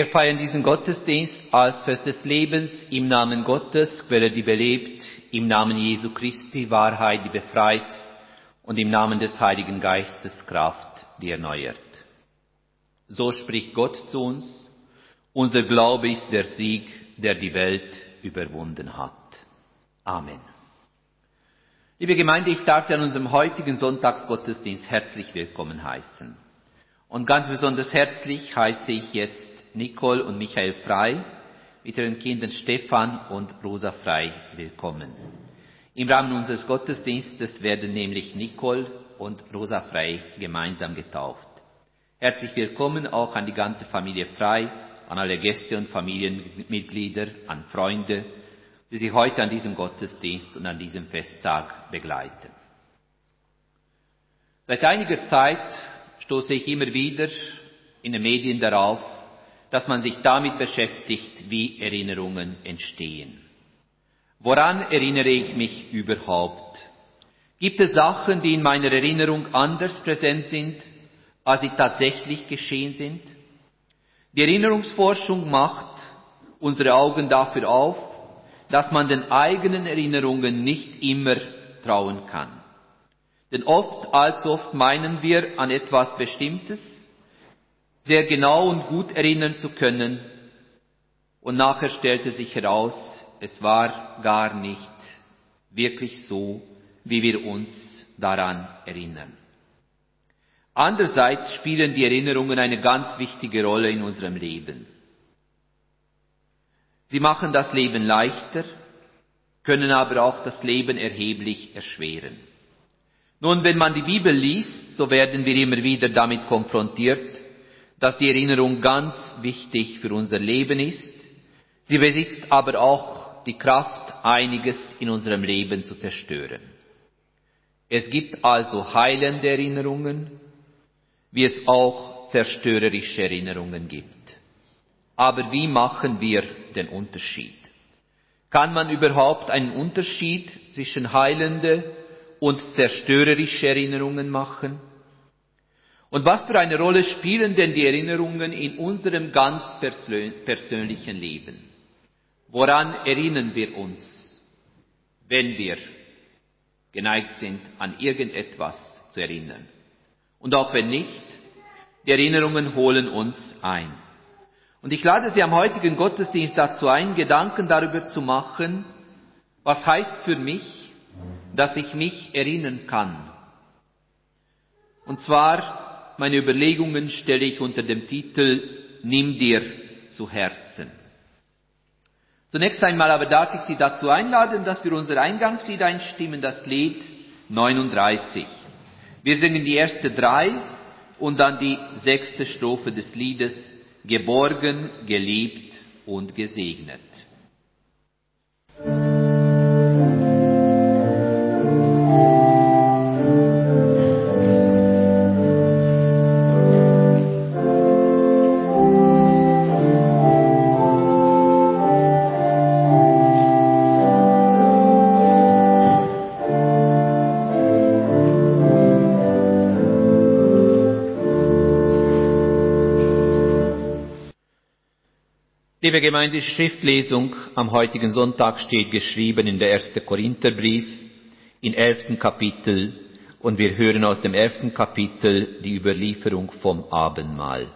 Wir feiern diesen Gottesdienst als Fest des Lebens im Namen Gottes, Quelle, die belebt, im Namen Jesu Christi, Wahrheit, die befreit und im Namen des Heiligen Geistes, Kraft, die erneuert. So spricht Gott zu uns, unser Glaube ist der Sieg, der die Welt überwunden hat. Amen. Liebe Gemeinde, ich darf Sie an unserem heutigen Sonntagsgottesdienst herzlich willkommen heißen. Und ganz besonders herzlich heiße ich jetzt Nicole und Michael Frei mit ihren Kindern Stefan und Rosa Frei willkommen. Im Rahmen unseres Gottesdienstes werden nämlich Nicole und Rosa Frei gemeinsam getauft. Herzlich willkommen auch an die ganze Familie Frei, an alle Gäste und Familienmitglieder, an Freunde, die Sie heute an diesem Gottesdienst und an diesem Festtag begleiten. Seit einiger Zeit stoße ich immer wieder in den Medien darauf, dass man sich damit beschäftigt, wie Erinnerungen entstehen. Woran erinnere ich mich überhaupt? Gibt es Sachen, die in meiner Erinnerung anders präsent sind, als sie tatsächlich geschehen sind? Die Erinnerungsforschung macht unsere Augen dafür auf, dass man den eigenen Erinnerungen nicht immer trauen kann. Denn oft, allzu oft meinen wir an etwas Bestimmtes, sehr genau und gut erinnern zu können, und nachher stellte sich heraus, es war gar nicht wirklich so, wie wir uns daran erinnern. Andererseits spielen die Erinnerungen eine ganz wichtige Rolle in unserem Leben. Sie machen das Leben leichter, können aber auch das Leben erheblich erschweren. Nun, wenn man die Bibel liest, so werden wir immer wieder damit konfrontiert, dass die Erinnerung ganz wichtig für unser Leben ist. Sie besitzt aber auch die Kraft, einiges in unserem Leben zu zerstören. Es gibt also heilende Erinnerungen, wie es auch zerstörerische Erinnerungen gibt. Aber wie machen wir den Unterschied? Kann man überhaupt einen Unterschied zwischen heilende und zerstörerische Erinnerungen machen? Und was für eine Rolle spielen denn die Erinnerungen in unserem ganz persönlichen Leben? Woran erinnern wir uns, wenn wir geneigt sind, an irgendetwas zu erinnern? Und auch wenn nicht, die Erinnerungen holen uns ein. Und ich lade Sie am heutigen Gottesdienst dazu ein, Gedanken darüber zu machen, was heißt für mich, dass ich mich erinnern kann. Und zwar, meine Überlegungen stelle ich unter dem Titel Nimm dir zu Herzen. Zunächst einmal aber darf ich Sie dazu einladen, dass wir unser Eingangslied einstimmen, das Lied 39. Wir singen die erste drei und dann die sechste Strophe des Liedes Geborgen, geliebt und gesegnet. Liebe Gemeinde, Schriftlesung am heutigen Sonntag steht geschrieben in der 1. Korintherbrief im 11. Kapitel und wir hören aus dem 11. Kapitel die Überlieferung vom Abendmahl.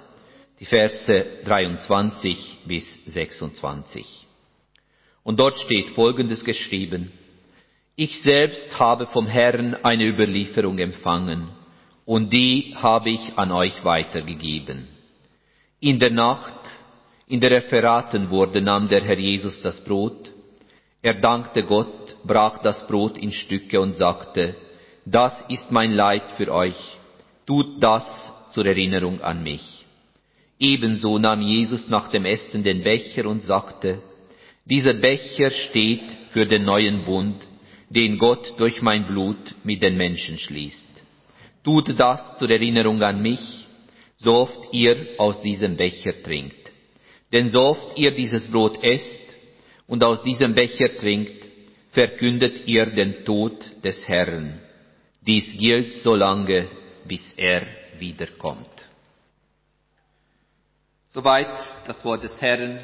Die Verse 23 bis 26. Und dort steht Folgendes geschrieben. Ich selbst habe vom Herrn eine Überlieferung empfangen und die habe ich an euch weitergegeben. In der Nacht, in der er verraten wurde, nahm der Herr Jesus das Brot, er dankte Gott, brach das Brot in Stücke und sagte, das ist mein Leid für euch, tut das zur Erinnerung an mich. Ebenso nahm Jesus nach dem Essen den Becher und sagte, dieser Becher steht für den neuen Bund, den Gott durch mein Blut mit den Menschen schließt. Tut das zur Erinnerung an mich, so oft ihr aus diesem Becher trinkt. Denn so oft ihr dieses Brot esst und aus diesem Becher trinkt, verkündet ihr den Tod des Herrn. Dies gilt so lange, bis er wiederkommt. Soweit das Wort des Herrn.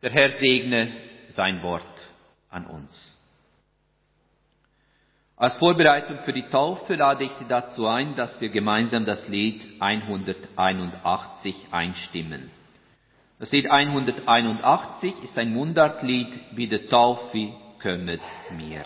Der Herr segne sein Wort an uns. Als Vorbereitung für die Taufe lade ich Sie dazu ein, dass wir gemeinsam das Lied 181 einstimmen. Das Lied 181 ist ein Mundartlied, wie der Taufe kommet mir.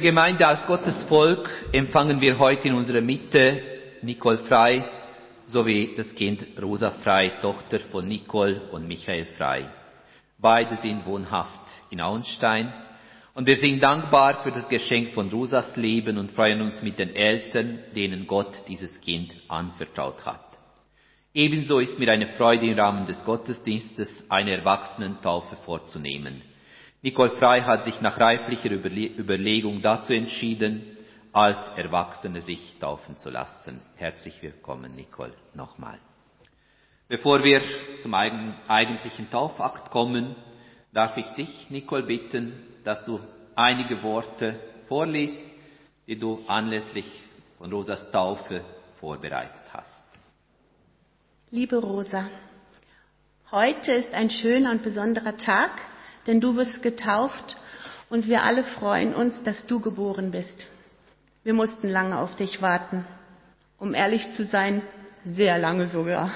Liebe Gemeinde, als Gottes Volk empfangen wir heute in unserer Mitte Nicole Frei sowie das Kind Rosa Frei, Tochter von Nicole und Michael Frei. Beide sind wohnhaft in Auenstein und wir sind dankbar für das Geschenk von Rosas Leben und freuen uns mit den Eltern, denen Gott dieses Kind anvertraut hat. Ebenso ist mir eine Freude im Rahmen des Gottesdienstes eine Erwachsenentaufe vorzunehmen. Nicole Frei hat sich nach reiflicher Überlegung dazu entschieden, als Erwachsene sich taufen zu lassen. Herzlich willkommen, Nicole, nochmal. Bevor wir zum eigentlichen Taufakt kommen, darf ich dich, Nicole, bitten, dass du einige Worte vorliest, die du anlässlich von Rosas Taufe vorbereitet hast. Liebe Rosa, heute ist ein schöner und besonderer Tag, denn du bist getauft und wir alle freuen uns, dass du geboren bist. Wir mussten lange auf dich warten. Um ehrlich zu sein, sehr lange sogar.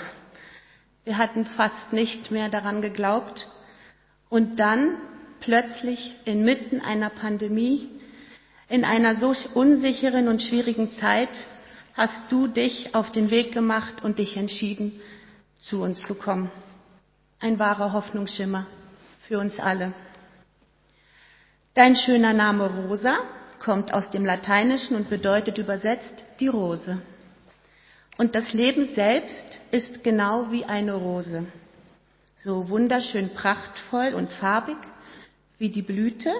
Wir hatten fast nicht mehr daran geglaubt. Und dann plötzlich inmitten einer Pandemie, in einer so unsicheren und schwierigen Zeit, hast du dich auf den Weg gemacht und dich entschieden, zu uns zu kommen. Ein wahrer Hoffnungsschimmer für uns alle. Dein schöner Name Rosa kommt aus dem Lateinischen und bedeutet übersetzt die Rose. Und das Leben selbst ist genau wie eine Rose. So wunderschön prachtvoll und farbig wie die Blüte,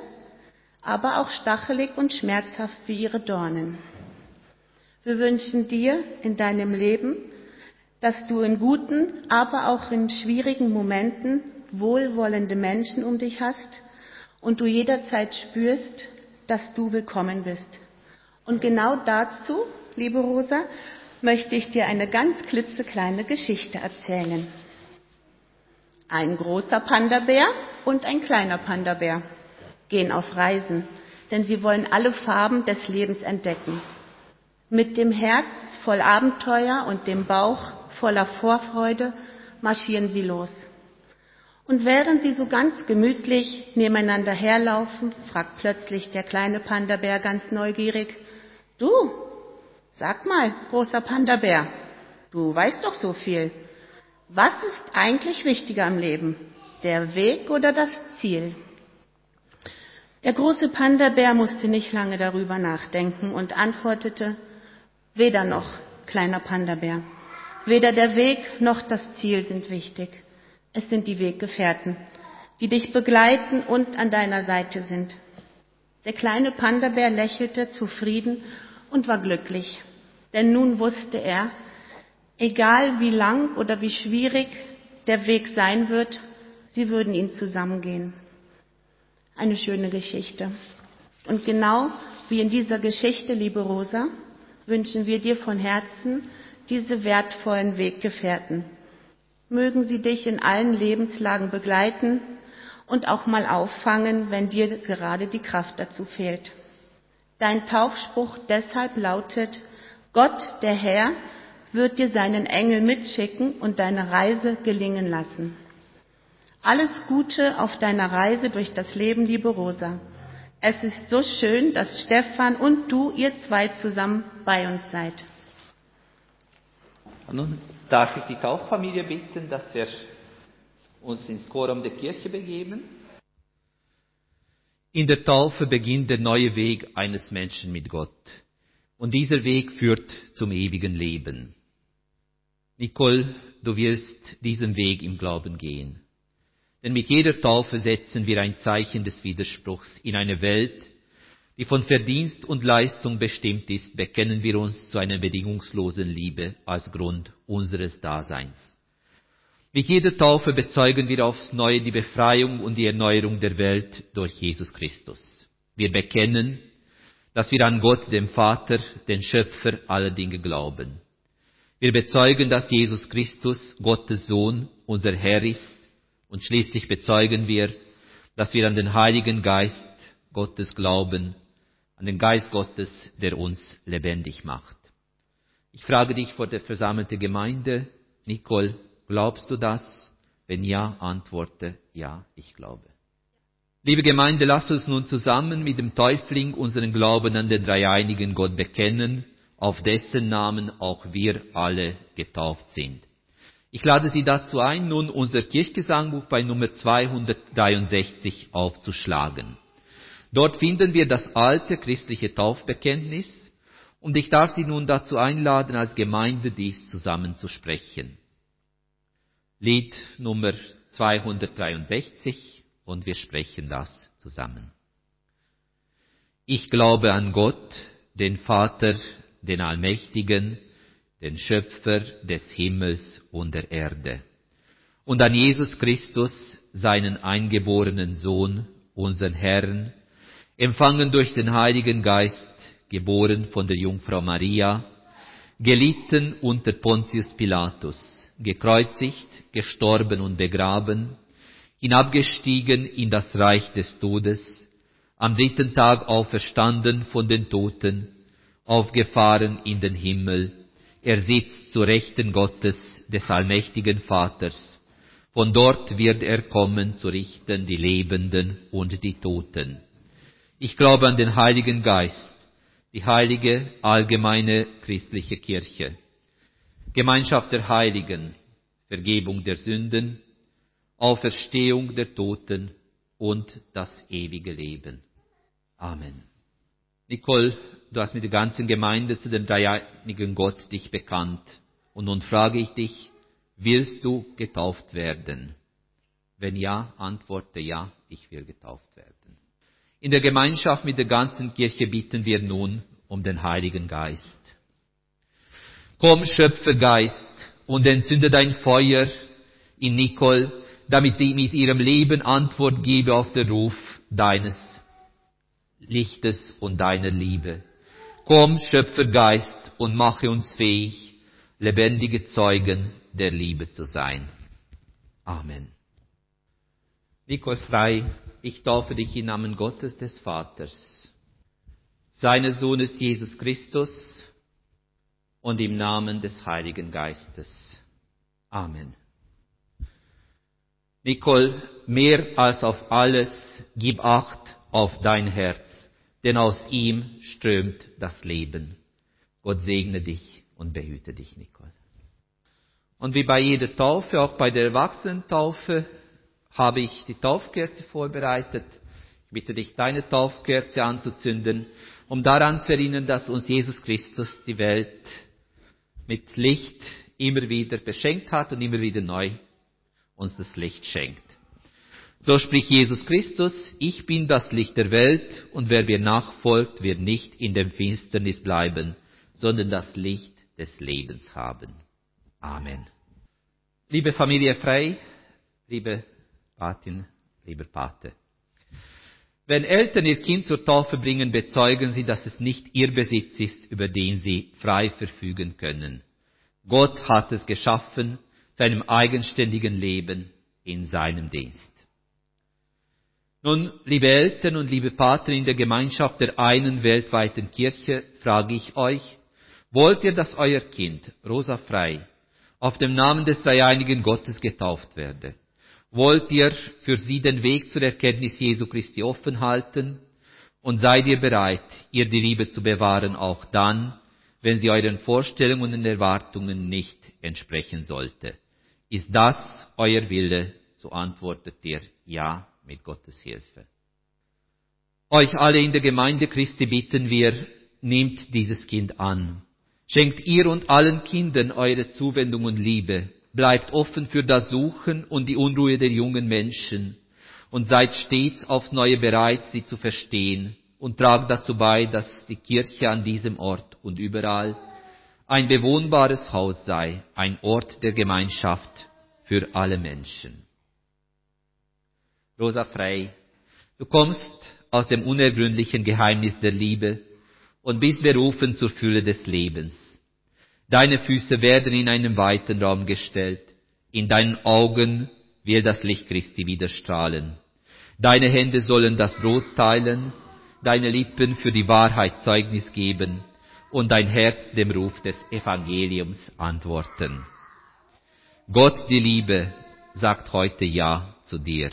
aber auch stachelig und schmerzhaft wie ihre Dornen. Wir wünschen dir in deinem Leben, dass du in guten, aber auch in schwierigen Momenten wohlwollende Menschen um dich hast und du jederzeit spürst, dass du willkommen bist. Und genau dazu, liebe Rosa, möchte ich dir eine ganz klitzekleine Geschichte erzählen. Ein großer Panda-Bär und ein kleiner Panda-Bär gehen auf Reisen, denn sie wollen alle Farben des Lebens entdecken. Mit dem Herz voll Abenteuer und dem Bauch voller Vorfreude marschieren sie los. Und während sie so ganz gemütlich nebeneinander herlaufen, fragt plötzlich der kleine Panda-Bär ganz neugierig, du, sag mal, großer Panda-Bär, du weißt doch so viel. Was ist eigentlich wichtiger im Leben? Der Weg oder das Ziel? Der große Panda-Bär musste nicht lange darüber nachdenken und antwortete, weder noch, kleiner Panda-Bär. Weder der Weg noch das Ziel sind wichtig. Es sind die Weggefährten, die dich begleiten und an deiner Seite sind. Der kleine Panda-Bär lächelte zufrieden und war glücklich, denn nun wusste er, egal wie lang oder wie schwierig der Weg sein wird, sie würden ihn zusammengehen. Eine schöne Geschichte. Und genau wie in dieser Geschichte, liebe Rosa, wünschen wir dir von Herzen diese wertvollen Weggefährten, Mögen sie dich in allen Lebenslagen begleiten und auch mal auffangen, wenn dir gerade die Kraft dazu fehlt. Dein Taufspruch deshalb lautet, Gott, der Herr, wird dir seinen Engel mitschicken und deine Reise gelingen lassen. Alles Gute auf deiner Reise durch das Leben, liebe Rosa. Es ist so schön, dass Stefan und du, ihr zwei zusammen bei uns seid. Und nun darf ich die Tauffamilie bitten, dass wir uns ins Chorum der Kirche begeben. In der Taufe beginnt der neue Weg eines Menschen mit Gott. Und dieser Weg führt zum ewigen Leben. Nicole, du wirst diesen Weg im Glauben gehen. Denn mit jeder Taufe setzen wir ein Zeichen des Widerspruchs in eine Welt, die von Verdienst und Leistung bestimmt ist, bekennen wir uns zu einer bedingungslosen Liebe als Grund unseres Daseins. Mit jeder Taufe bezeugen wir aufs Neue die Befreiung und die Erneuerung der Welt durch Jesus Christus. Wir bekennen, dass wir an Gott, dem Vater, den Schöpfer aller Dinge glauben. Wir bezeugen, dass Jesus Christus, Gottes Sohn, unser Herr ist, und schließlich bezeugen wir, dass wir an den Heiligen Geist Gottes glauben, an den Geist Gottes, der uns lebendig macht. Ich frage dich vor der versammelten Gemeinde, Nicole, glaubst du das? Wenn ja, antworte ja, ich glaube. Liebe Gemeinde, lass uns nun zusammen mit dem Täufling unseren Glauben an den dreieinigen Gott bekennen, auf dessen Namen auch wir alle getauft sind. Ich lade Sie dazu ein, nun unser Kirchgesangbuch bei Nummer 263 aufzuschlagen. Dort finden wir das alte christliche Taufbekenntnis und ich darf Sie nun dazu einladen, als Gemeinde dies zusammen zu sprechen. Lied Nummer 263 und wir sprechen das zusammen. Ich glaube an Gott, den Vater, den Allmächtigen, den Schöpfer des Himmels und der Erde, und an Jesus Christus, seinen eingeborenen Sohn, unseren Herrn, empfangen durch den Heiligen Geist, geboren von der Jungfrau Maria, gelitten unter Pontius Pilatus, gekreuzigt, gestorben und begraben, hinabgestiegen in das Reich des Todes, am dritten Tag auferstanden von den Toten, aufgefahren in den Himmel, er sitzt zu Rechten Gottes, des allmächtigen Vaters, von dort wird er kommen zu richten die Lebenden und die Toten. Ich glaube an den Heiligen Geist, die heilige, allgemeine christliche Kirche, Gemeinschaft der Heiligen, Vergebung der Sünden, Auferstehung der Toten und das ewige Leben. Amen. Nicole, du hast mit der ganzen Gemeinde zu dem dreieinigen Gott dich bekannt. Und nun frage ich dich, willst du getauft werden? Wenn ja, antworte ja, ich will getauft werden. In der Gemeinschaft mit der ganzen Kirche bitten wir nun um den Heiligen Geist. Komm, Schöpfergeist, und entzünde dein Feuer in Nicole, damit sie mit ihrem Leben Antwort gebe auf den Ruf deines Lichtes und deiner Liebe. Komm, Schöpfergeist, und mache uns fähig, lebendige Zeugen der Liebe zu sein. Amen. Nicole Frei, ich taufe dich im Namen Gottes des Vaters, seines Sohnes Jesus Christus und im Namen des Heiligen Geistes. Amen. Nicole, mehr als auf alles, gib Acht auf dein Herz, denn aus ihm strömt das Leben. Gott segne dich und behüte dich, Nicole. Und wie bei jeder Taufe, auch bei der Erwachsenentaufe, habe ich die Taufkerze vorbereitet. Ich bitte dich, deine Taufkerze anzuzünden, um daran zu erinnern, dass uns Jesus Christus die Welt mit Licht immer wieder beschenkt hat und immer wieder neu uns das Licht schenkt. So spricht Jesus Christus, ich bin das Licht der Welt und wer mir nachfolgt, wird nicht in dem Finsternis bleiben, sondern das Licht des Lebens haben. Amen. Liebe Familie Frei, liebe Patin, lieber Pate. Wenn Eltern ihr Kind zur Taufe bringen, bezeugen sie, dass es nicht ihr Besitz ist, über den sie frei verfügen können. Gott hat es geschaffen zu einem eigenständigen Leben in seinem Dienst. Nun, liebe Eltern und liebe Pater in der Gemeinschaft der einen weltweiten Kirche, frage ich euch, wollt ihr, dass euer Kind, Rosa Frei, auf dem Namen des dreieinigen Gottes getauft werde? Wollt ihr für sie den Weg zur Erkenntnis Jesu Christi offen halten und seid ihr bereit, ihr die Liebe zu bewahren, auch dann, wenn sie euren Vorstellungen und Erwartungen nicht entsprechen sollte. Ist das euer Wille? So antwortet ihr ja mit Gottes Hilfe. Euch alle in der Gemeinde Christi bitten wir, nehmt dieses Kind an. Schenkt ihr und allen Kindern eure Zuwendung und Liebe bleibt offen für das Suchen und die Unruhe der jungen Menschen und seid stets aufs Neue bereit, sie zu verstehen und trag dazu bei, dass die Kirche an diesem Ort und überall ein bewohnbares Haus sei, ein Ort der Gemeinschaft für alle Menschen. Rosa Frey, du kommst aus dem unergründlichen Geheimnis der Liebe und bist berufen zur Fülle des Lebens. Deine Füße werden in einen weiten Raum gestellt, in deinen Augen wird das Licht Christi widerstrahlen. Deine Hände sollen das Brot teilen, deine Lippen für die Wahrheit Zeugnis geben und dein Herz dem Ruf des Evangeliums antworten. Gott, die Liebe, sagt heute Ja zu dir.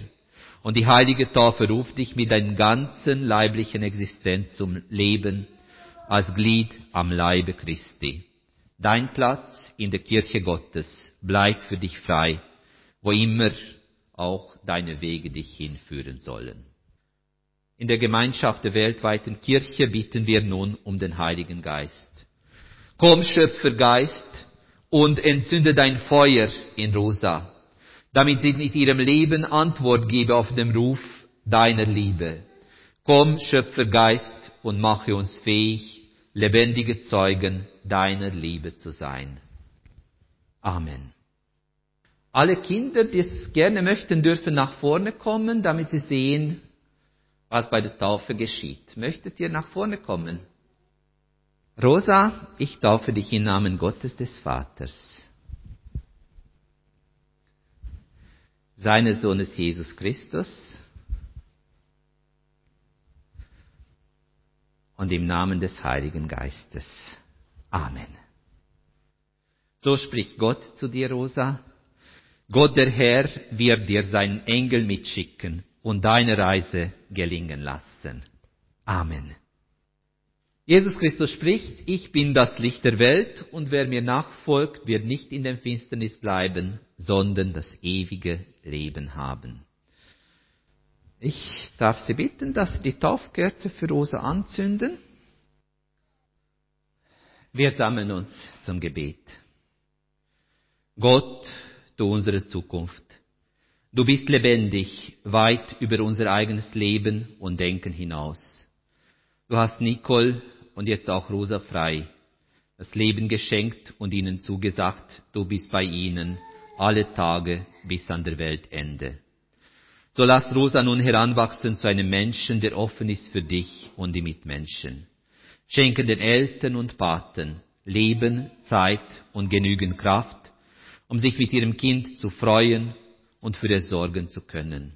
Und die heilige Taufe ruft dich mit deiner ganzen leiblichen Existenz zum Leben als Glied am Leibe Christi. Dein Platz in der Kirche Gottes bleibt für dich frei, wo immer auch deine Wege dich hinführen sollen. In der Gemeinschaft der weltweiten Kirche bitten wir nun um den Heiligen Geist. Komm, Schöpfergeist, und entzünde dein Feuer in Rosa, damit sie mit ihrem Leben Antwort gebe auf den Ruf deiner Liebe. Komm, Schöpfergeist, und mache uns fähig, lebendige Zeugen deiner Liebe zu sein. Amen. Alle Kinder, die es gerne möchten, dürfen nach vorne kommen, damit sie sehen, was bei der Taufe geschieht. Möchtet ihr nach vorne kommen? Rosa, ich taufe dich im Namen Gottes des Vaters, seines Sohnes Jesus Christus und im Namen des Heiligen Geistes. Amen. So spricht Gott zu dir, Rosa. Gott der Herr wird dir seinen Engel mitschicken und deine Reise gelingen lassen. Amen. Jesus Christus spricht, ich bin das Licht der Welt und wer mir nachfolgt, wird nicht in der Finsternis bleiben, sondern das ewige Leben haben. Ich darf Sie bitten, dass Sie die Taufkerze für Rosa anzünden. Wir sammeln uns zum Gebet. Gott, du unsere Zukunft. Du bist lebendig, weit über unser eigenes Leben und Denken hinaus. Du hast Nicole und jetzt auch Rosa frei das Leben geschenkt und ihnen zugesagt, du bist bei ihnen alle Tage bis an der Weltende. So lass Rosa nun heranwachsen zu einem Menschen, der offen ist für dich und die Mitmenschen. Schenke den Eltern und Paten Leben, Zeit und genügend Kraft, um sich mit ihrem Kind zu freuen und für es sorgen zu können.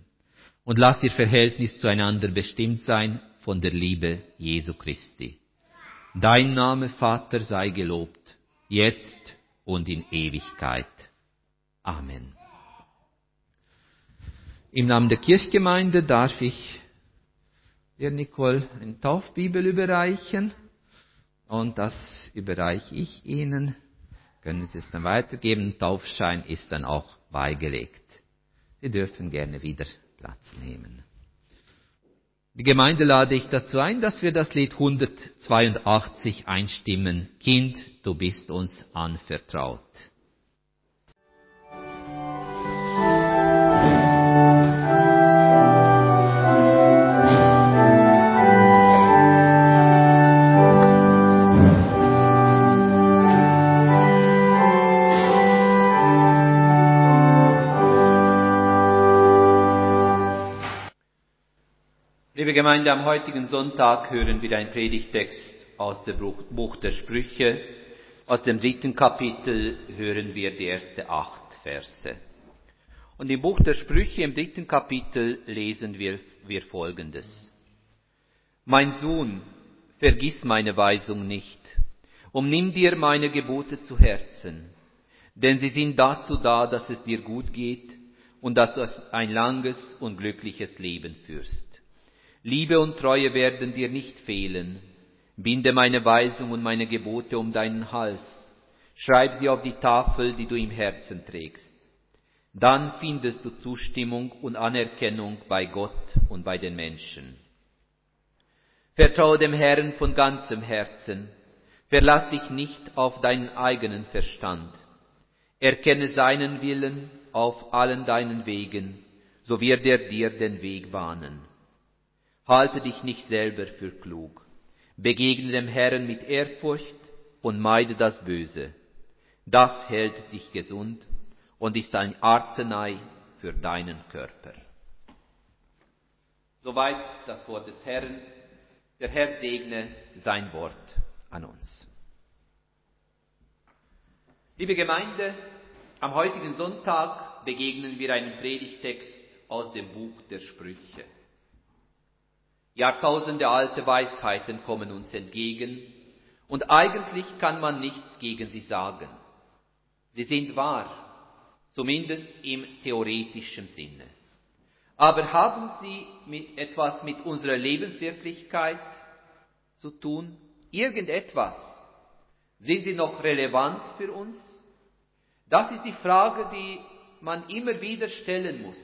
Und lass ihr Verhältnis zueinander bestimmt sein von der Liebe Jesu Christi. Dein Name, Vater, sei gelobt, jetzt und in Ewigkeit. Amen. Im Namen der Kirchgemeinde darf ich dir, Nicole, eine Taufbibel überreichen. Und das überreiche ich Ihnen. Können Sie es dann weitergeben. Taufschein ist dann auch beigelegt. Sie dürfen gerne wieder Platz nehmen. Die Gemeinde lade ich dazu ein, dass wir das Lied 182 einstimmen. Kind, du bist uns anvertraut. Gemeinde, am heutigen Sonntag hören wir einen Predigtext aus dem Buch der Sprüche. Aus dem dritten Kapitel hören wir die ersten acht Verse. Und im Buch der Sprüche, im dritten Kapitel, lesen wir, wir Folgendes. Mein Sohn, vergiss meine Weisung nicht, und nimm dir meine Gebote zu Herzen, denn sie sind dazu da, dass es dir gut geht und dass du ein langes und glückliches Leben führst. Liebe und Treue werden dir nicht fehlen. Binde meine Weisung und meine Gebote um deinen Hals. Schreib sie auf die Tafel, die du im Herzen trägst. Dann findest du Zustimmung und Anerkennung bei Gott und bei den Menschen. Vertraue dem Herrn von ganzem Herzen. Verlass dich nicht auf deinen eigenen Verstand. Erkenne seinen Willen auf allen deinen Wegen, so wird er dir den Weg bahnen. Halte dich nicht selber für klug. Begegne dem Herrn mit Ehrfurcht und meide das Böse. Das hält dich gesund und ist ein Arznei für deinen Körper. Soweit das Wort des Herrn. Der Herr segne sein Wort an uns. Liebe Gemeinde, am heutigen Sonntag begegnen wir einem Predigtext aus dem Buch der Sprüche. Jahrtausende alte Weisheiten kommen uns entgegen und eigentlich kann man nichts gegen sie sagen. Sie sind wahr, zumindest im theoretischen Sinne. Aber haben sie mit etwas mit unserer Lebenswirklichkeit zu tun? Irgendetwas? Sind sie noch relevant für uns? Das ist die Frage, die man immer wieder stellen muss,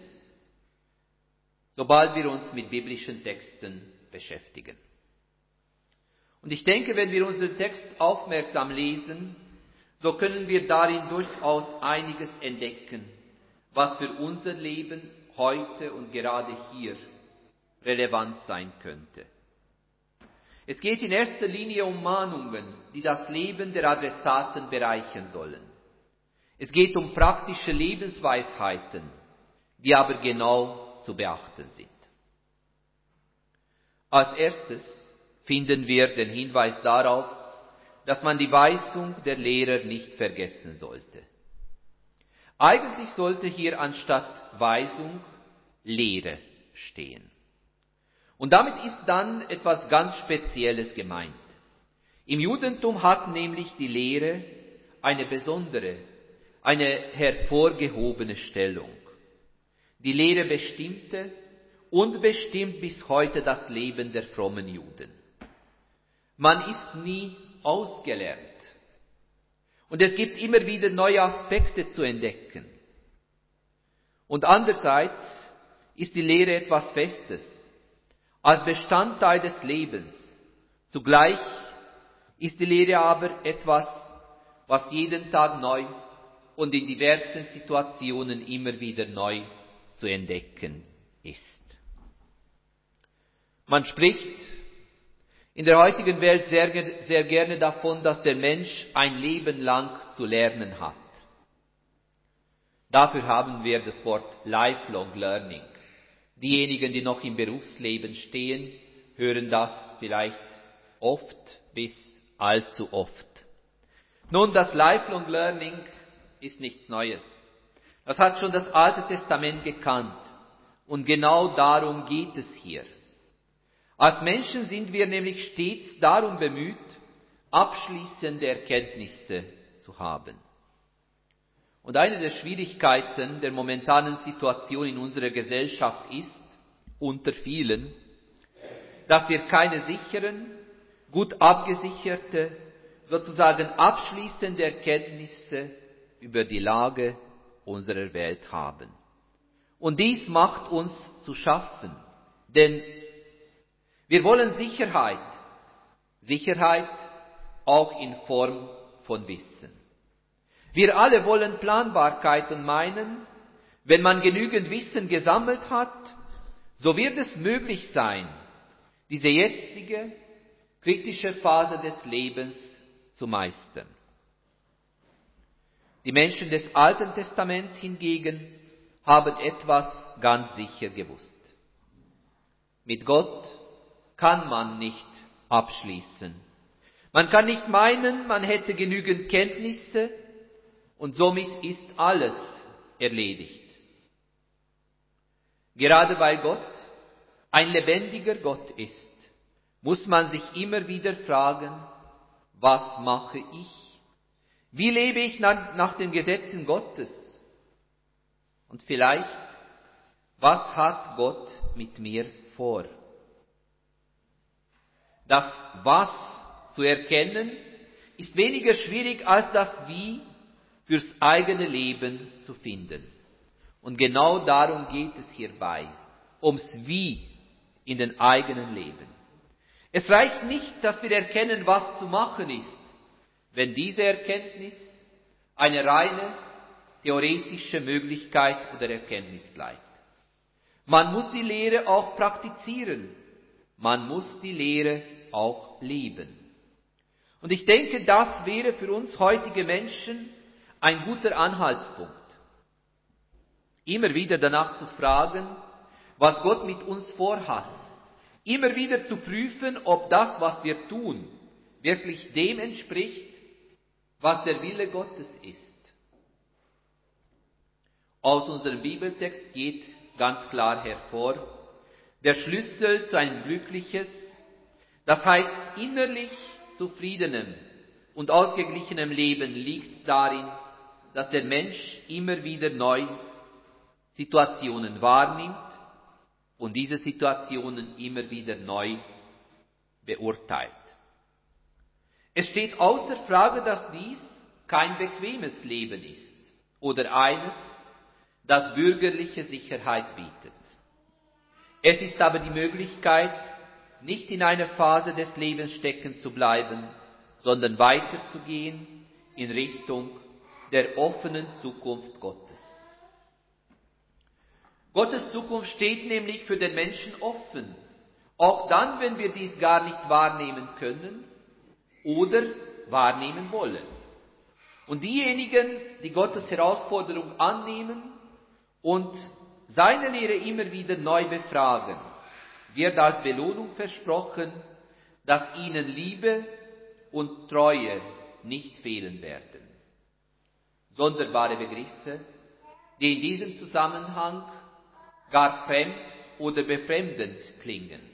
sobald wir uns mit biblischen Texten beschäftigen. Und ich denke, wenn wir unseren Text aufmerksam lesen, so können wir darin durchaus einiges entdecken, was für unser Leben heute und gerade hier relevant sein könnte. Es geht in erster Linie um Mahnungen, die das Leben der Adressaten bereichern sollen. Es geht um praktische Lebensweisheiten, die aber genau zu beachten sind. Als erstes finden wir den Hinweis darauf, dass man die Weisung der Lehrer nicht vergessen sollte. Eigentlich sollte hier anstatt Weisung Lehre stehen. Und damit ist dann etwas ganz Spezielles gemeint. Im Judentum hat nämlich die Lehre eine besondere, eine hervorgehobene Stellung. Die Lehre bestimmte und bestimmt bis heute das Leben der frommen Juden. Man ist nie ausgelernt. Und es gibt immer wieder neue Aspekte zu entdecken. Und andererseits ist die Lehre etwas Festes, als Bestandteil des Lebens. Zugleich ist die Lehre aber etwas, was jeden Tag neu und in diversen Situationen immer wieder neu zu entdecken ist. Man spricht in der heutigen Welt sehr, sehr gerne davon, dass der Mensch ein Leben lang zu lernen hat. Dafür haben wir das Wort Lifelong Learning. Diejenigen, die noch im Berufsleben stehen, hören das vielleicht oft bis allzu oft. Nun, das Lifelong Learning ist nichts Neues. Das hat schon das Alte Testament gekannt. Und genau darum geht es hier. Als Menschen sind wir nämlich stets darum bemüht, abschließende Erkenntnisse zu haben. Und eine der Schwierigkeiten der momentanen Situation in unserer Gesellschaft ist, unter vielen, dass wir keine sicheren, gut abgesicherte, sozusagen abschließende Erkenntnisse über die Lage unserer Welt haben. Und dies macht uns zu schaffen, denn wir wollen Sicherheit. Sicherheit auch in Form von Wissen. Wir alle wollen Planbarkeit und meinen, wenn man genügend Wissen gesammelt hat, so wird es möglich sein, diese jetzige kritische Phase des Lebens zu meistern. Die Menschen des Alten Testaments hingegen haben etwas ganz sicher gewusst. Mit Gott kann man nicht abschließen. Man kann nicht meinen, man hätte genügend Kenntnisse und somit ist alles erledigt. Gerade weil Gott ein lebendiger Gott ist, muss man sich immer wieder fragen, was mache ich? Wie lebe ich nach, den Gesetzen Gottes? Und vielleicht, was hat Gott mit mir vor? Das Was zu erkennen ist weniger schwierig als das Wie fürs eigene Leben zu finden. Und genau darum geht es hierbei, ums Wie in den eigenen Leben. Es reicht nicht, dass wir erkennen, was zu machen ist, wenn diese Erkenntnis eine reine theoretische Möglichkeit oder Erkenntnis bleibt. Man muss die Lehre auch praktizieren man muss die Lehre auch leben. Und ich denke, das wäre für uns heutige Menschen ein guter Anhaltspunkt. Immer wieder danach zu fragen, was Gott mit uns vorhat. Immer wieder zu prüfen, ob das, was wir tun, wirklich dem entspricht, was der Wille Gottes ist. Aus unserem Bibeltext geht ganz klar hervor, der Schlüssel zu einem glückliches, das heißt innerlich zufriedenem und ausgeglichenem Leben liegt darin, dass der Mensch immer wieder neu Situationen wahrnimmt und diese Situationen immer wieder neu beurteilt. Es steht außer Frage, dass dies kein bequemes Leben ist oder eines, das bürgerliche Sicherheit bietet. Es ist aber die Möglichkeit, nicht in einer Phase des Lebens stecken zu bleiben, sondern weiterzugehen in Richtung der offenen Zukunft Gottes. Gottes Zukunft steht nämlich für den Menschen offen, auch dann, wenn wir dies gar nicht wahrnehmen können oder wahrnehmen wollen. Und diejenigen, die Gottes Herausforderung annehmen und seine Lehre immer wieder neu befragen, wird als Belohnung versprochen, dass ihnen Liebe und Treue nicht fehlen werden. Sonderbare Begriffe, die in diesem Zusammenhang gar fremd oder befremdend klingen.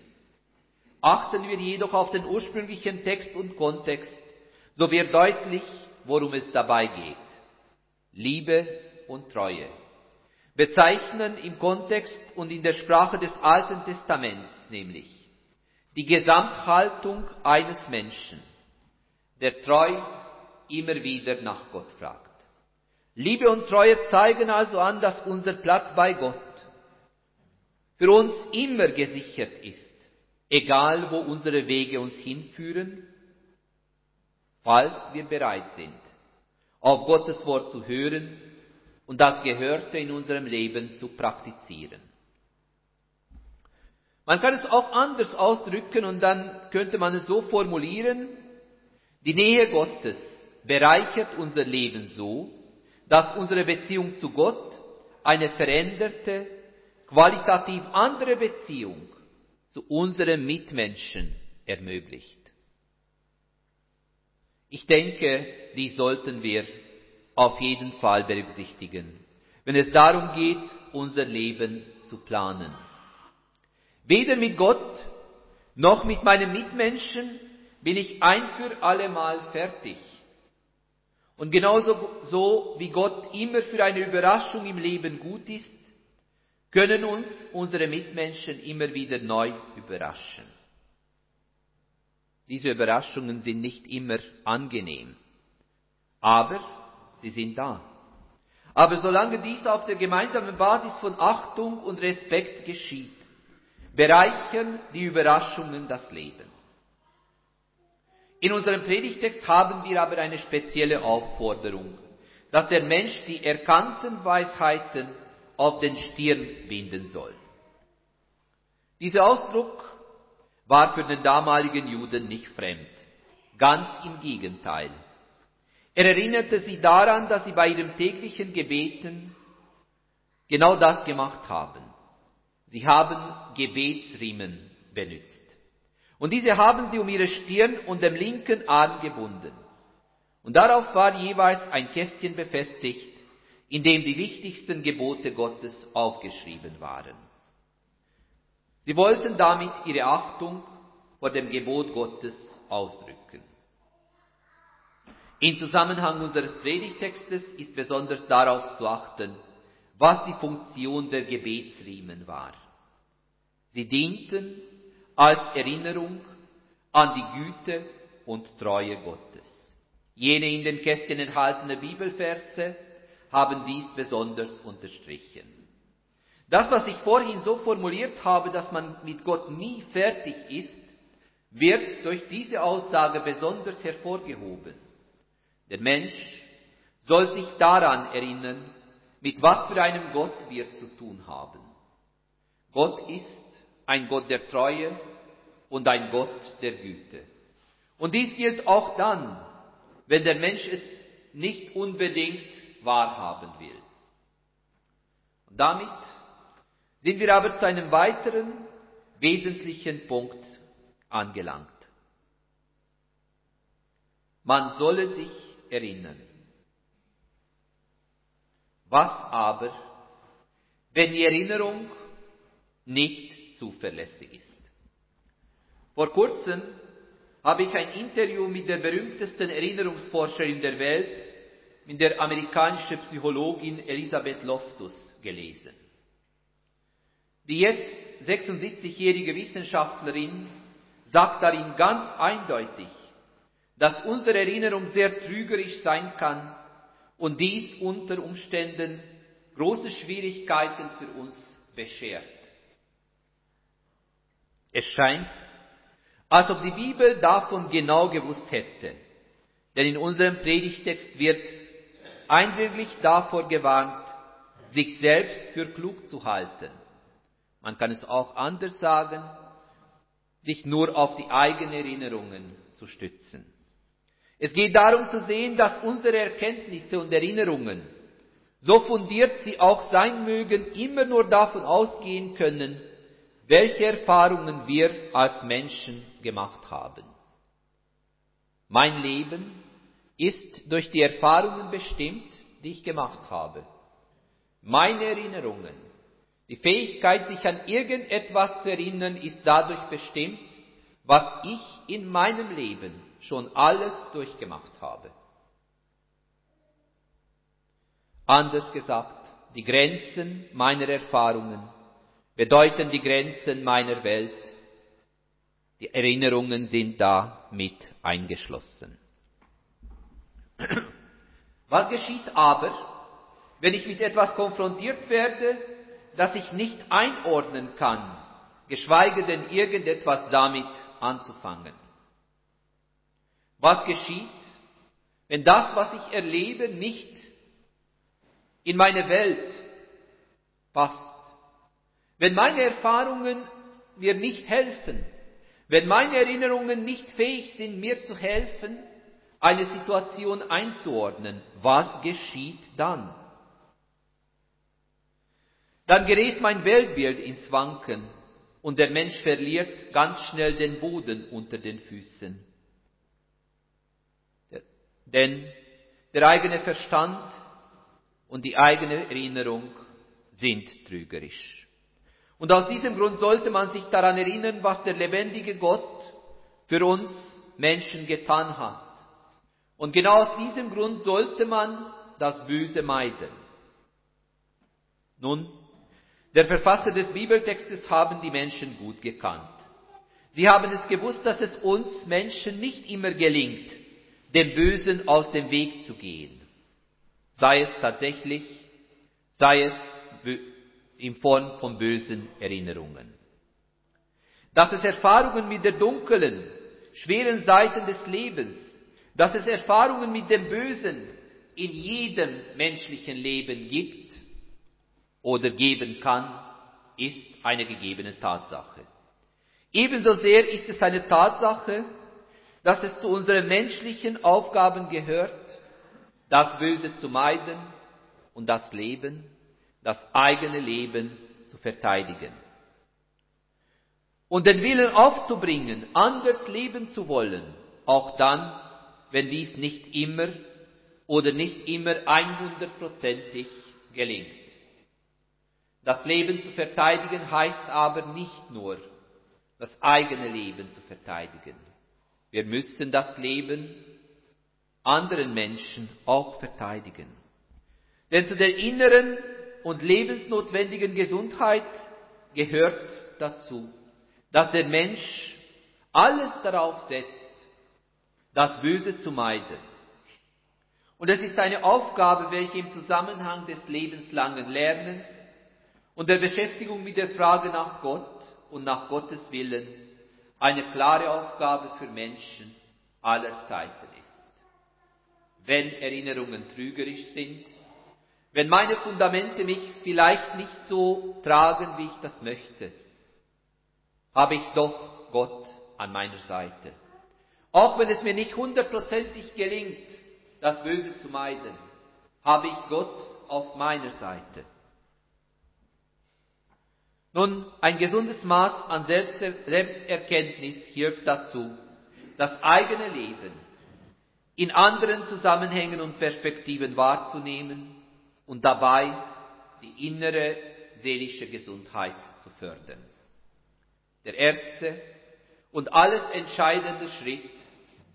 Achten wir jedoch auf den ursprünglichen Text und Kontext, so wird deutlich, worum es dabei geht. Liebe und Treue bezeichnen im Kontext und in der Sprache des Alten Testaments nämlich die Gesamthaltung eines Menschen, der treu immer wieder nach Gott fragt. Liebe und Treue zeigen also an, dass unser Platz bei Gott für uns immer gesichert ist, egal wo unsere Wege uns hinführen, falls wir bereit sind, auf Gottes Wort zu hören und das Gehörte in unserem Leben zu praktizieren. Man kann es auch anders ausdrücken und dann könnte man es so formulieren, die Nähe Gottes bereichert unser Leben so, dass unsere Beziehung zu Gott eine veränderte, qualitativ andere Beziehung zu unseren Mitmenschen ermöglicht. Ich denke, dies sollten wir auf jeden Fall berücksichtigen, wenn es darum geht, unser Leben zu planen. Weder mit Gott noch mit meinen Mitmenschen bin ich ein für allemal fertig. Und genauso so wie Gott immer für eine Überraschung im Leben gut ist, können uns unsere Mitmenschen immer wieder neu überraschen. Diese Überraschungen sind nicht immer angenehm, aber sie sind da. Aber solange dies auf der gemeinsamen Basis von Achtung und Respekt geschieht, bereichern die Überraschungen das Leben. In unserem Predigtext haben wir aber eine spezielle Aufforderung, dass der Mensch die erkannten Weisheiten auf den Stirn binden soll. Dieser Ausdruck war für den damaligen Juden nicht fremd. Ganz im Gegenteil. Er erinnerte sie daran, dass sie bei ihrem täglichen Gebeten genau das gemacht haben. Sie haben Gebetsriemen benutzt. Und diese haben sie um ihre Stirn und dem linken Arm gebunden. Und darauf war jeweils ein Kästchen befestigt, in dem die wichtigsten Gebote Gottes aufgeschrieben waren. Sie wollten damit ihre Achtung vor dem Gebot Gottes ausdrücken. Im Zusammenhang unseres Predigtextes ist besonders darauf zu achten, was die Funktion der Gebetsriemen war. Sie dienten als Erinnerung an die Güte und Treue Gottes. Jene in den Kästchen enthaltene Bibelverse haben dies besonders unterstrichen. Das, was ich vorhin so formuliert habe, dass man mit Gott nie fertig ist, wird durch diese Aussage besonders hervorgehoben. Der Mensch soll sich daran erinnern, mit was für einem Gott wir zu tun haben. Gott ist ein Gott der Treue und ein Gott der Güte. Und dies gilt auch dann, wenn der Mensch es nicht unbedingt wahrhaben will. Und damit sind wir aber zu einem weiteren wesentlichen Punkt angelangt. Man solle sich erinnern. Was aber, wenn die Erinnerung nicht zuverlässig ist? Vor kurzem habe ich ein Interview mit der berühmtesten Erinnerungsforscherin der Welt, mit der amerikanischen Psychologin Elisabeth Loftus, gelesen. Die jetzt 76-jährige Wissenschaftlerin sagt darin ganz eindeutig, dass unsere Erinnerung sehr trügerisch sein kann und dies unter Umständen große Schwierigkeiten für uns beschert. Es scheint, als ob die Bibel davon genau gewusst hätte, denn in unserem Predigtext wird eindringlich davor gewarnt, sich selbst für klug zu halten. Man kann es auch anders sagen, sich nur auf die eigenen Erinnerungen zu stützen. Es geht darum zu sehen, dass unsere Erkenntnisse und Erinnerungen, so fundiert sie auch sein mögen, immer nur davon ausgehen können, welche Erfahrungen wir als Menschen gemacht haben. Mein Leben ist durch die Erfahrungen bestimmt, die ich gemacht habe. Meine Erinnerungen, die Fähigkeit, sich an irgendetwas zu erinnern, ist dadurch bestimmt, was ich in meinem Leben schon alles durchgemacht habe. Anders gesagt, die Grenzen meiner Erfahrungen bedeuten die Grenzen meiner Welt. Die Erinnerungen sind da mit eingeschlossen. Was geschieht aber, wenn ich mit etwas konfrontiert werde, das ich nicht einordnen kann, geschweige denn irgendetwas damit anzufangen? Was geschieht, wenn das, was ich erlebe, nicht in meine Welt passt? Wenn meine Erfahrungen mir nicht helfen, wenn meine Erinnerungen nicht fähig sind, mir zu helfen, eine Situation einzuordnen, was geschieht dann? Dann gerät mein Weltbild ins Wanken und der Mensch verliert ganz schnell den Boden unter den Füßen. Denn der eigene Verstand und die eigene Erinnerung sind trügerisch. Und aus diesem Grund sollte man sich daran erinnern, was der lebendige Gott für uns Menschen getan hat. Und genau aus diesem Grund sollte man das Böse meiden. Nun, der Verfasser des Bibeltextes haben die Menschen gut gekannt. Sie haben es gewusst, dass es uns Menschen nicht immer gelingt, dem Bösen aus dem Weg zu gehen. Sei es tatsächlich, sei es in Form von bösen Erinnerungen. Dass es Erfahrungen mit der dunklen, schweren Seiten des Lebens, dass es Erfahrungen mit dem Bösen in jedem menschlichen Leben gibt oder geben kann, ist eine gegebene Tatsache. Ebenso sehr ist es eine Tatsache, dass es zu unseren menschlichen Aufgaben gehört, das Böse zu meiden und das Leben, das eigene Leben zu verteidigen. Und den Willen aufzubringen, anders leben zu wollen, auch dann, wenn dies nicht immer oder nicht immer 100%ig gelingt. Das Leben zu verteidigen heißt aber nicht nur, das eigene Leben zu verteidigen. Wir müssen das Leben anderen Menschen auch verteidigen. Denn zu der inneren und lebensnotwendigen Gesundheit gehört dazu, dass der Mensch alles darauf setzt, das Böse zu meiden. Und es ist eine Aufgabe, welche im Zusammenhang des lebenslangen Lernens und der Beschäftigung mit der Frage nach Gott und nach Gottes Willen eine klare Aufgabe für Menschen aller Zeiten ist. Wenn Erinnerungen trügerisch sind, wenn meine Fundamente mich vielleicht nicht so tragen, wie ich das möchte, habe ich doch Gott an meiner Seite. Auch wenn es mir nicht hundertprozentig gelingt, das Böse zu meiden, habe ich Gott auf meiner Seite. Nun, ein gesundes Maß an Selbsterkenntnis hilft dazu, das eigene Leben in anderen Zusammenhängen und Perspektiven wahrzunehmen und dabei die innere seelische Gesundheit zu fördern. Der erste und alles entscheidende Schritt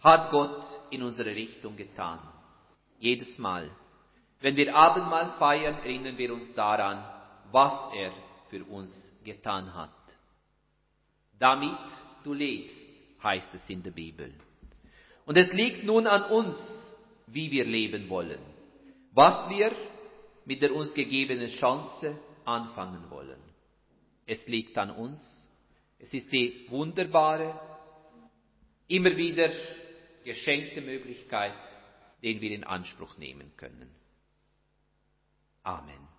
hat Gott in unsere Richtung getan. Jedes Mal. Wenn wir Abendmahl feiern, erinnern wir uns daran, was er für uns getan hat. Damit du lebst, heißt es in der Bibel. Und es liegt nun an uns, wie wir leben wollen, was wir mit der uns gegebenen Chance anfangen wollen. Es liegt an uns. Es ist die wunderbare, immer wieder geschenkte Möglichkeit, den wir in Anspruch nehmen können. Amen.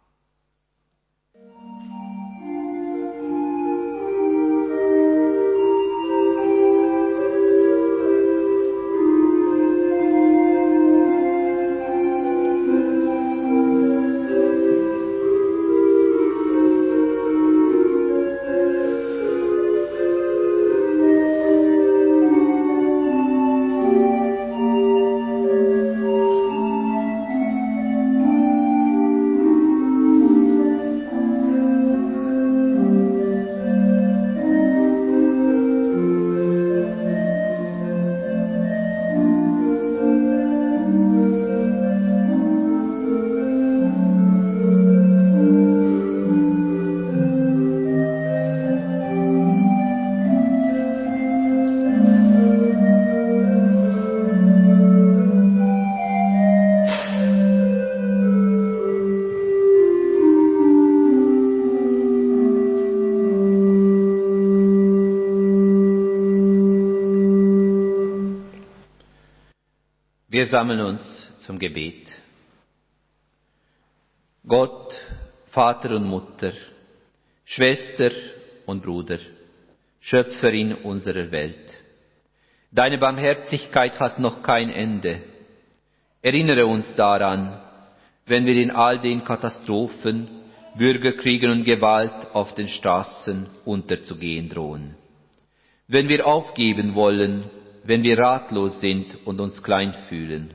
Wir sammeln uns zum Gebet. Gott, Vater und Mutter, Schwester und Bruder, Schöpferin unserer Welt. Deine Barmherzigkeit hat noch kein Ende. Erinnere uns daran, wenn wir in all den Katastrophen, Bürgerkriegen und Gewalt auf den Straßen unterzugehen drohen. Wenn wir aufgeben wollen, wenn wir ratlos sind und uns klein fühlen.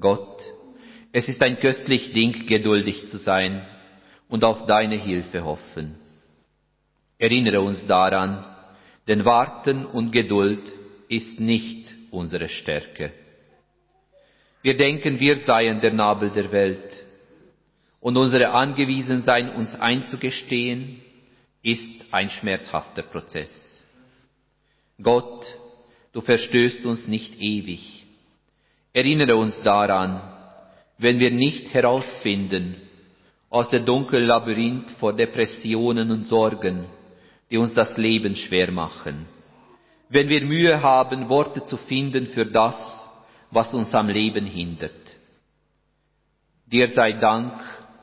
Gott, es ist ein köstlich Ding, geduldig zu sein und auf deine Hilfe hoffen. Erinnere uns daran, denn Warten und Geduld ist nicht unsere Stärke. Wir denken, wir seien der Nabel der Welt und unsere Angewiesensein uns einzugestehen, ist ein schmerzhafter Prozess. Gott, du verstößt uns nicht ewig. Erinnere uns daran, wenn wir nicht herausfinden aus der dunklen Labyrinth vor Depressionen und Sorgen, die uns das Leben schwer machen. Wenn wir Mühe haben, Worte zu finden für das, was uns am Leben hindert. Dir sei Dank,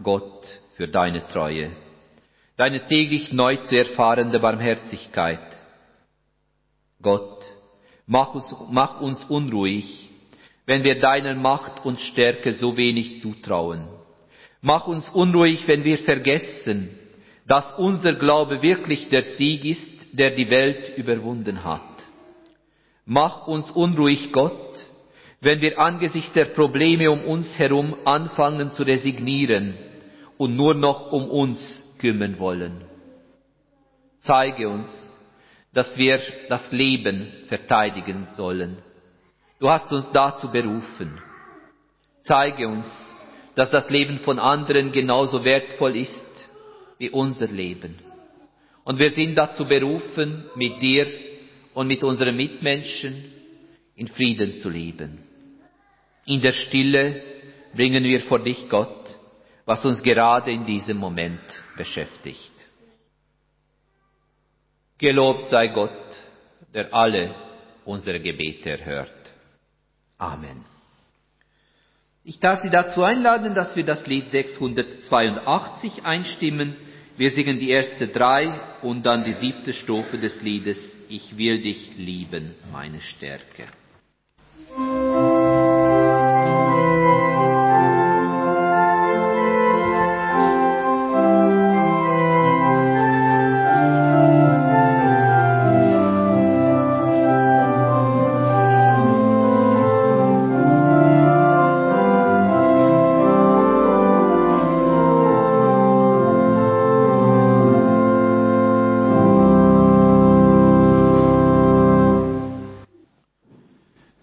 Gott, für deine Treue, deine täglich neu zu erfahrende Barmherzigkeit. Gott, Mach uns, mach uns unruhig, wenn wir deiner Macht und Stärke so wenig zutrauen. Mach uns unruhig, wenn wir vergessen, dass unser Glaube wirklich der Sieg ist, der die Welt überwunden hat. Mach uns unruhig, Gott, wenn wir angesichts der Probleme um uns herum anfangen zu resignieren und nur noch um uns kümmern wollen. Zeige uns, dass wir das Leben verteidigen sollen. Du hast uns dazu berufen. Zeige uns, dass das Leben von anderen genauso wertvoll ist wie unser Leben. Und wir sind dazu berufen, mit dir und mit unseren Mitmenschen in Frieden zu leben. In der Stille bringen wir vor dich, Gott, was uns gerade in diesem Moment beschäftigt. Gelobt sei Gott, der alle unsere Gebete erhört. Amen. Ich darf Sie dazu einladen, dass wir das Lied 682 einstimmen. Wir singen die erste drei und dann die siebte Strophe des Liedes ich will dich lieben, meine Stärke.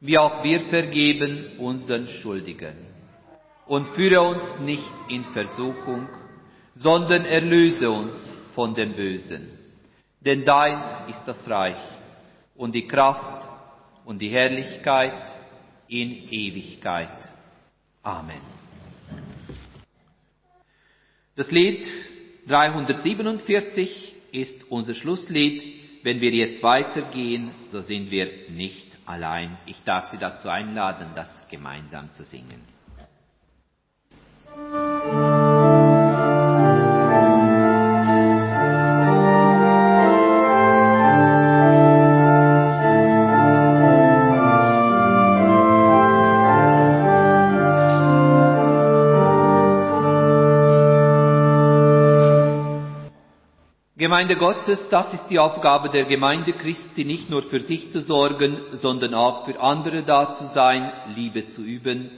wie auch wir vergeben unseren Schuldigen. Und führe uns nicht in Versuchung, sondern erlöse uns von dem Bösen. Denn dein ist das Reich und die Kraft und die Herrlichkeit in Ewigkeit. Amen. Das Lied 347 ist unser Schlusslied. Wenn wir jetzt weitergehen, so sind wir nicht allein. Ich darf Sie dazu einladen, das gemeinsam zu singen. Gemeinde Gottes, das ist die Aufgabe der Gemeinde Christi, nicht nur für sich zu sorgen, sondern auch für andere da zu sein, Liebe zu üben,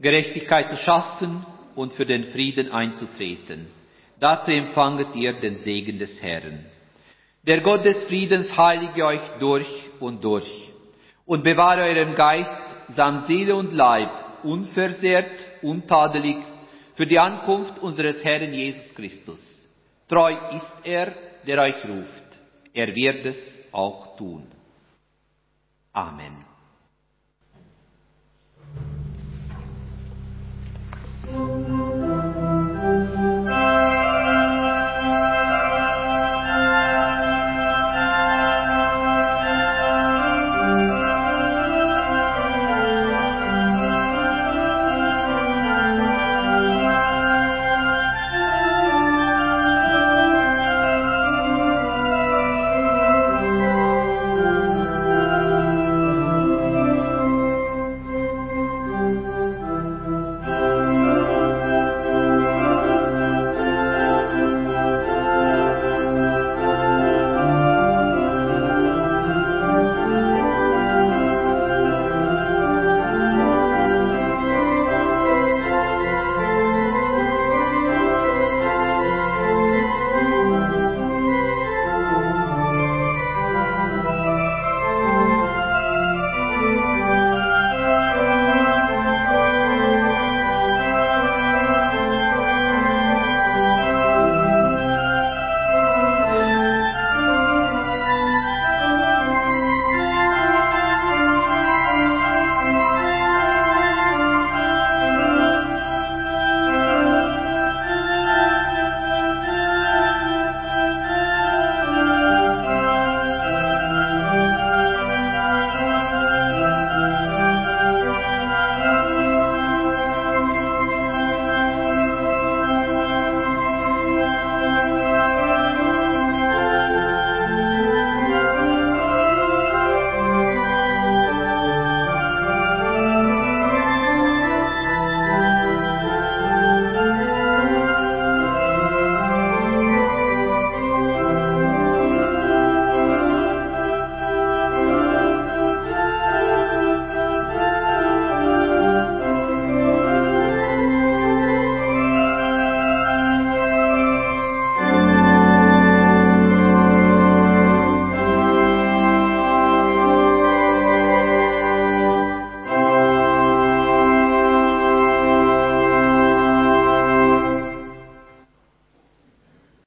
Gerechtigkeit zu schaffen und für den Frieden einzutreten. Dazu empfanget ihr den Segen des Herrn. Der Gott des Friedens heilige euch durch und durch und bewahre euren Geist samt Seele und Leib unversehrt, untadelig für die Ankunft unseres Herrn Jesus Christus. Treu ist er, der euch ruft. Er wird es auch tun. Amen.